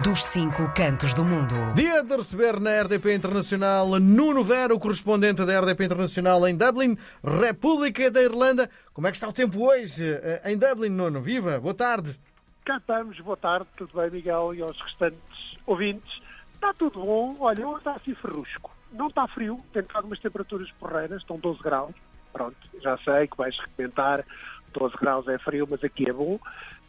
dos cinco cantos do mundo. Dia de receber na RDP Internacional Nuno Vera, o correspondente da RDP Internacional em Dublin, República da Irlanda. Como é que está o tempo hoje eh, em Dublin, Nuno? Viva, boa tarde. Cá estamos, boa tarde, tudo bem, Miguel, e aos restantes ouvintes. Está tudo bom, olha, hoje está assim ferrusco. Não está frio, tem algumas temperaturas porreiras, estão 12 graus. Pronto, já sei que vais recomendar, 12 graus é frio, mas aqui é bom.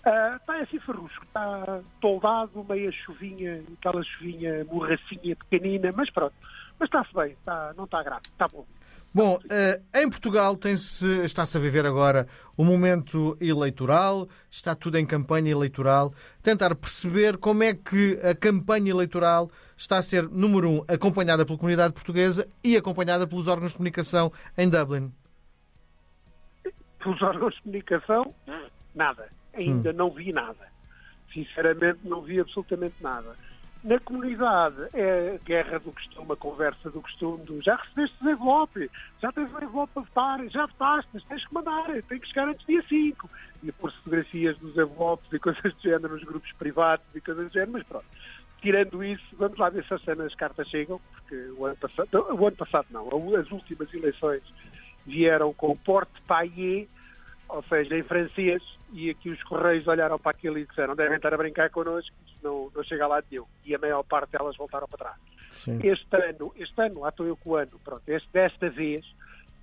Uh, está assim ferrusco, está toldado, meia chuvinha, aquela chuvinha morracinha pequenina, mas pronto. Mas está-se bem, está, não está grave, está bom. Bom, uh, em Portugal está-se a viver agora o momento eleitoral, está tudo em campanha eleitoral. Tentar perceber como é que a campanha eleitoral está a ser, número um, acompanhada pela comunidade portuguesa e acompanhada pelos órgãos de comunicação em Dublin. Pelos órgãos de comunicação, nada ainda hum. não vi nada. Sinceramente, não vi absolutamente nada. Na comunidade é guerra do costume, a conversa do costume, do, já recebeste o envelope, já tens o envelope para votar, já votaste, tens que mandar, tem que chegar antes do dia 5. E por fotografias dos envelopes e coisas do género nos grupos privados e coisas do género, mas pronto. Tirando isso, vamos lá ver se as cartas chegam, porque o ano passado, o ano passado não, as últimas eleições vieram com o porte paillé, ou seja, em francês, e aqui os Correios olharam para aquilo e disseram devem estar a brincar connosco, não, não chega lá de nenhum. E a maior parte delas voltaram para trás. Sim. Este ano, este ano, lá estou eu com o ano, pronto, este, desta vez,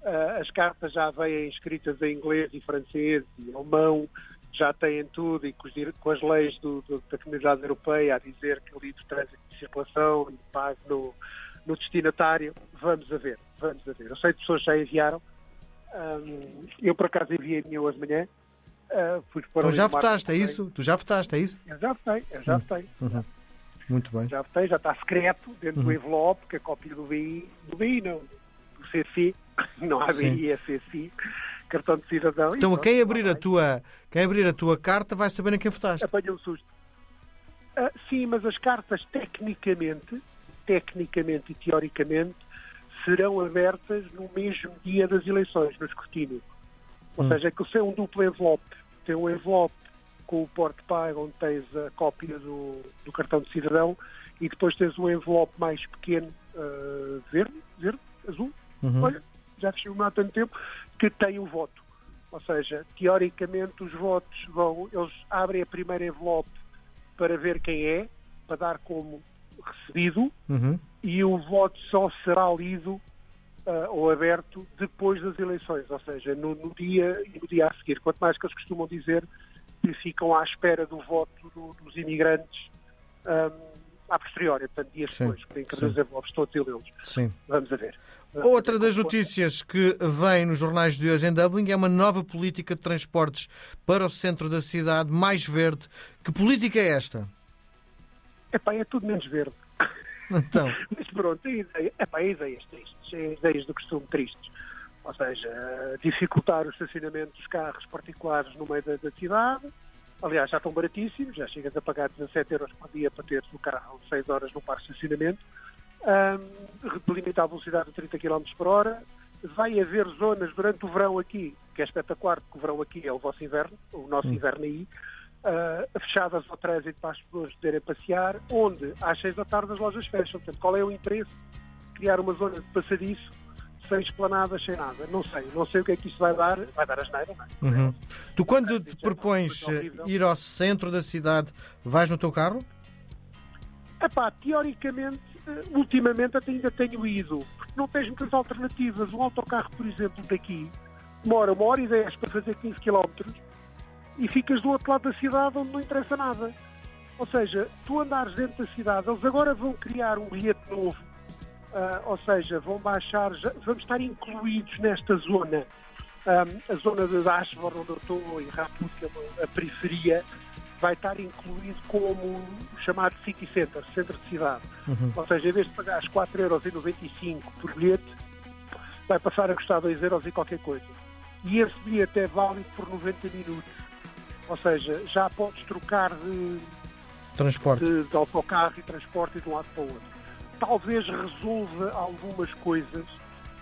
uh, as cartas já vêm escritas em inglês e francês e alemão, já têm tudo e com, os, com as leis do, do, da comunidade europeia a dizer que o livre trânsito de circulação e pago no, no destinatário, vamos a ver, vamos a ver. Eu sei que pessoas já enviaram, um, eu por acaso enviei a minha hoje de manhã, Uh, então já votaste, é isso? Tu já votaste, é isso? Eu já votei, eu já hum. votei. Uhum. Muito bem. Já votei, já está secreto dentro uhum. do envelope, que é a cópia do BI, do BI não, do CC, não há BI, é CC, cartão de cidadão. Então quem abrir a tua, quem abrir a tua carta vai saber a quem votaste. Apanha um susto. Uh, sim, mas as cartas tecnicamente, tecnicamente e teoricamente, serão abertas no mesmo dia das eleições, no escrutínio. Ou hum. seja, que é um duplo envelope. Tem um envelope com o porte pago onde tens a cópia do, do, cartão de cidadão e depois tens um envelope mais pequeno, uh, verde, verde, azul. Uhum. Olha, já filmei há tanto tempo, que tem o voto. Ou seja, teoricamente os votos vão, eles abrem a primeira envelope para ver quem é, para dar como recebido, uhum. e o voto só será lido uh, ou aberto depois das eleições, ou seja, no, no, dia no dia a seguir. Quanto mais que eles costumam dizer que ficam à espera do voto do, dos imigrantes um, a posteriori, portanto, dias sim, depois, que que desenvolver todos eles. Sim. Vamos a ver. Outra das notícias que vem nos jornais de hoje em Dublin é uma nova política de transportes para o centro da cidade, mais verde. Que política é esta? Epá, é tudo menos verde. Então. Mas pronto, a ideia, epá, ideias tristes, é ideias do costume tristes. Ou seja, dificultar o estacionamento dos carros particulares no meio da, da cidade. Aliás, já estão baratíssimos, já chegas a pagar 17 euros por dia para teres o carro 6 horas no parque de estacionamento. Um, limitar a velocidade a 30 km por hora. Vai haver zonas durante o verão aqui, que é espetacular, porque o verão aqui é o vosso inverno, o nosso hum. inverno aí, uh, fechadas ao trânsito para as pessoas poderem passear, onde às seis da tarde as lojas fecham. Portanto, qual é o interesse de criar uma zona de passadiço sem esplanadas, sem nada? Não sei, não sei o que é que isso vai dar. Vai dar asneira, não é? Uhum. Tu, quando te propões ir ao centro da cidade, vais no teu carro? Epá, teoricamente, eh, ultimamente até ainda tenho ido, porque não tens muitas alternativas. Um autocarro, por exemplo, daqui, demora uma hora e dez para fazer 15 km e ficas do outro lado da cidade onde não interessa nada. Ou seja, tu andares dentro da cidade, eles agora vão criar um bilhete novo, uh, ou seja, vão baixar, já, vamos estar incluídos nesta zona, um, a zona de Ashford, onde eu estou, em Raput, que é a periferia, vai estar incluído como o chamado City Center, centro de cidade. Uhum. Ou seja, em vez de pagares 4,95€ por bilhete, vai passar a custar 2€ euros e qualquer coisa. E esse bilhete é válido por 90 minutos. Ou seja, já podes trocar de, transporte. De, de autocarro e transporte de um lado para o outro. Talvez resolva algumas coisas,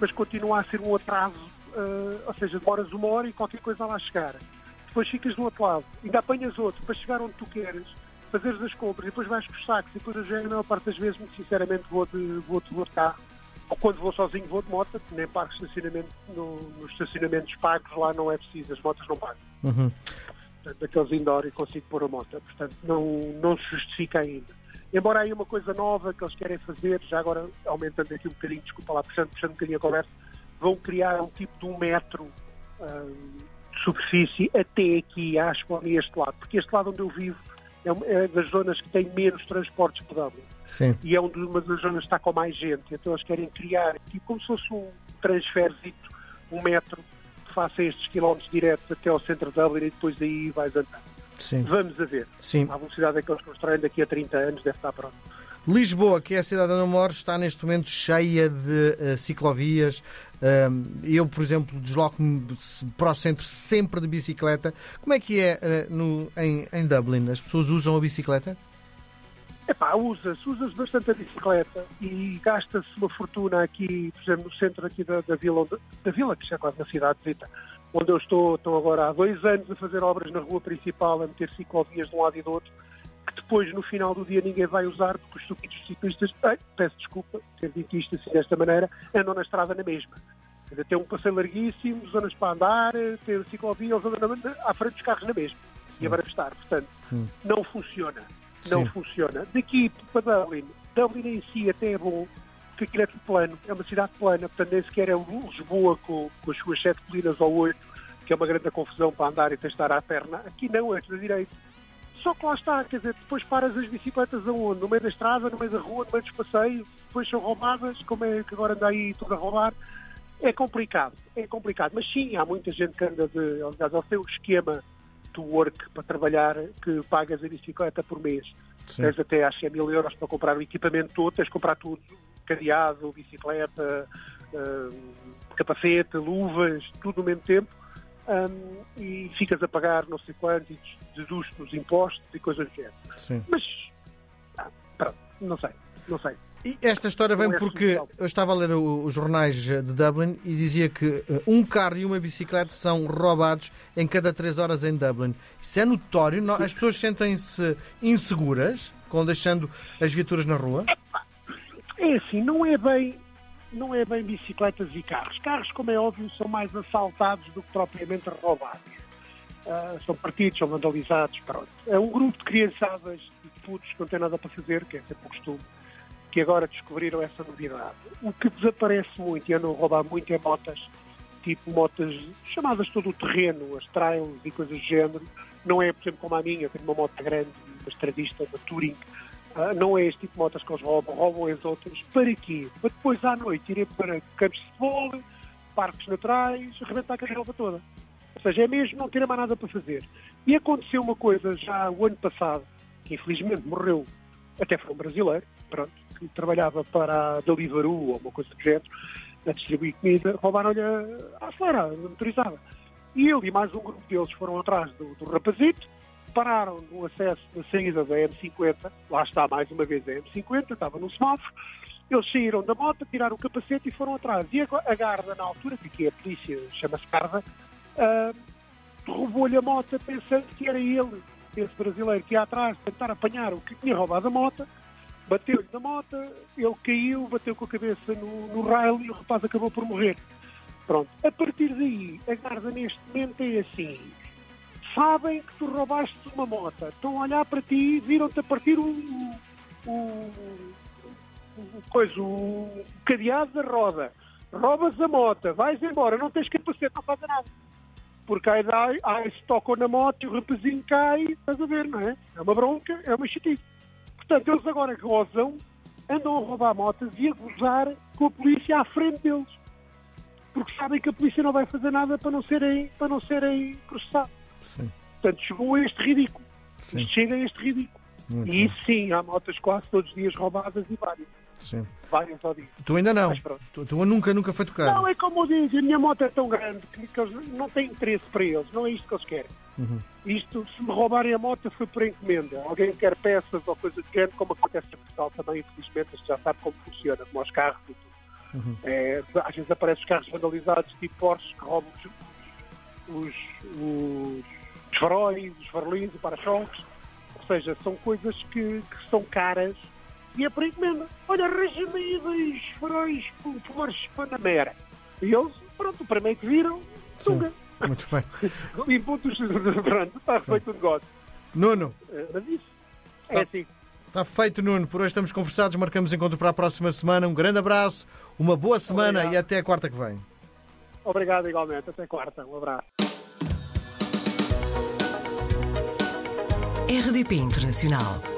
mas continua a ser um atraso, uh, ou seja, demoras uma hora e qualquer coisa lá chegar. Depois ficas do outro lado, ainda apanhas outro para chegar onde tu queres, fazeres as compras e depois vais com os sacos e depois eu já, a maior parte das vezes, muito sinceramente, vou de, vou de, vou de carro. Ou quando vou sozinho, vou de moto, nem pago estacionamento, no, nos estacionamentos pagos lá não é preciso, as motas não pagam. Uhum. Portanto, daqueles indoor e consigo pôr a moto. Portanto, não, não se justifica ainda. Embora aí uma coisa nova que eles querem fazer, já agora aumentando aqui um bocadinho, desculpa lá, puxando, puxando um bocadinho a conversa, vão criar um tipo de um metro hum, de superfície até aqui, acho que este lado, porque este lado onde eu vivo é, é das zonas que tem menos transportes por Dublin Sim. e é uma das zonas que está com mais gente. Então eles querem criar, tipo, como se fosse um transferzito, um metro, faça estes quilómetros diretos até ao centro de Dublin e depois daí vais andar. Sim. Vamos a ver. Sim. À velocidade que eles constroem daqui a 30 anos deve estar pronto. Lisboa, que é a cidade onde eu moro, está neste momento cheia de eh, ciclovias. Ahm, eu, por exemplo, desloco-me para o centro sempre de bicicleta. Como é que é eh, no- em, em Dublin? As pessoas usam a bicicleta? Epá, usa-se, usa-se bastante a bicicleta e gasta-se uma fortuna aqui, por exemplo, no centro aqui da, da vila, onde- da vila, que já é quase na cidade, onde eu estou, estou agora há dois anos a fazer obras na rua principal, a meter ciclovias de um lado e do outro, que depois, no final do dia, ninguém vai usar, porque os estúpidos ciclistas, ai, peço desculpa ter dito isto assim desta maneira, andam na estrada na mesma. Dizer, Tem um passeio larguíssimo, zonas para andar, tem ciclovia, eles andam na- à frente dos carros na mesma. E a estar. Portanto, Hum. não funciona. Não Sim. funciona. Daqui para Dublin, Dublin em si até é bom, porque aquilo é tudo plano, é uma cidade plana, portanto nem sequer é Lisboa com, com as suas sete colinas ou oito, que é uma grande confusão para andar e tens de estar à perna. Aqui não, é tudo direito. Só que lá está, quer dizer, depois paras as bicicletas aonde? No meio da estrada, no meio da rua, no meio dos passeios, depois são roubadas, como é que agora anda aí tudo a roubar. É complicado, é complicado. Mas sim, há muita gente que anda de. Aliás, ao seu esquema do work para trabalhar que pagas a bicicleta por mês. Sim. Tens até acho que é mil euros para comprar o equipamento todo, tens de comprar tudo, cadeado, bicicleta, hum, capacete, luvas, tudo no mesmo tempo, hum, e ficas a pagar não sei quanto, e deduz os impostos e coisas do género. Sim. Mas, ah, pronto, não sei, não sei. E esta história vem porque eu estava a ler os jornais de Dublin e dizia que eh, um carro e uma bicicleta são roubados em cada três horas em Dublin. Isso é notório. As pessoas sentem-se inseguras com deixando as viaturas na rua. É assim, não é bem, não é bem bicicletas e carros. Carros, como é óbvio, são mais assaltados do que propriamente roubados. Ah, são partidos, são vandalizados, pronto. É um grupo de criançadas e de putos que não têm nada para fazer, que é sempre o costume, que agora descobriram essa novidade. O que desaparece muito e andam a roubar muito é motas, tipo motas chamadas todo o terreno, as trails e coisas do género. Não é, por exemplo, como a minha, tenho uma moto grande, uma estradista, uma Touring, ah, não é este tipo de motas que eles roubam, roubam as outras. Para quê? Para depois à noite irem para campos de futebol, parques naturais, arrebentar a carreira toda. Ou seja, é mesmo não ter mais nada para fazer. E aconteceu uma coisa já o ano passado, que infelizmente morreu, até foi um brasileiro, pronto, que trabalhava para a Deliveroo ou uma coisa do género, a distribuir comida, roubaram-lhe a fora, motorizada. E ele e mais um grupo deles foram atrás do, do rapazito, pararam no acesso na saída da M50, lá está mais uma vez a M50, estava no semáforo, eles saíram da moto, tiraram o capacete e foram atrás. E a, Garda, na altura, que é a polícia, chama-se Garda, ah, roubou-lhe a moto pensando que era ele, esse brasileiro, que ia atrás tentar apanhar o que tinha roubado a moto, bateu-lhe na moto, ele caiu, bateu com a cabeça no, no rail e o rapaz acabou por morrer. Pronto. A partir daí, a Garda neste momento é assim. Sabem que tu roubaste uma moto, estão a olhar para ti, viram-te a partir o, o, o, coisa, o cadeado da roda. Roubas a moto, vais embora, não tens capacete, não faz nada. Porque aí, aí, aí se tocam na moto e o rapazinho cai, estás a ver, não é? É uma bronca, é uma chatice. Portanto, eles agora gozam, andam a roubar motas e a gozar com a polícia à frente deles. Porque sabem que a polícia não vai fazer nada para não serem, para não serem processados. Sim. Portanto, chegou a este ridículo. Sim. Chega a este ridículo. Muito E bem. isso sim, há motas quase todos os dias roubadas e várias. Sim. Várias dia. Tu ainda não. Tu, tu nunca, nunca foi tocar. Não, é como eu digo, a minha moto é tão grande que, que eles não têm interesse para eles, não é isto que eles querem. Uhum. Isto, se me roubarem a moto, foi por encomenda. Alguém quer peças ou coisa do género, como acontece em Portugal também, infelizmente, já sabe como funciona, como os carros e tudo. Uhum. É, às vezes aparecem os carros vandalizados, tipo Porsche, que roubam os, os, os, os faróis, os farolins, os para-choques. Ou seja, são coisas que, que são caras e é por encomenda. Olha, arranja-me aí dois faróis com flores Panamera. E eles, pronto, o primeiro que viram, sunga. Muito bem. E pontos, pronto, está feito o negócio. Nuno, Eh, Mas isso é assim. está feito, Nuno. Por hoje estamos conversados, marcamos encontro para a próxima semana. Um grande abraço, uma boa semana Obrigado. e até a quarta que vem. Obrigado igualmente. Até quarta. Um abraço. RDP Internacional.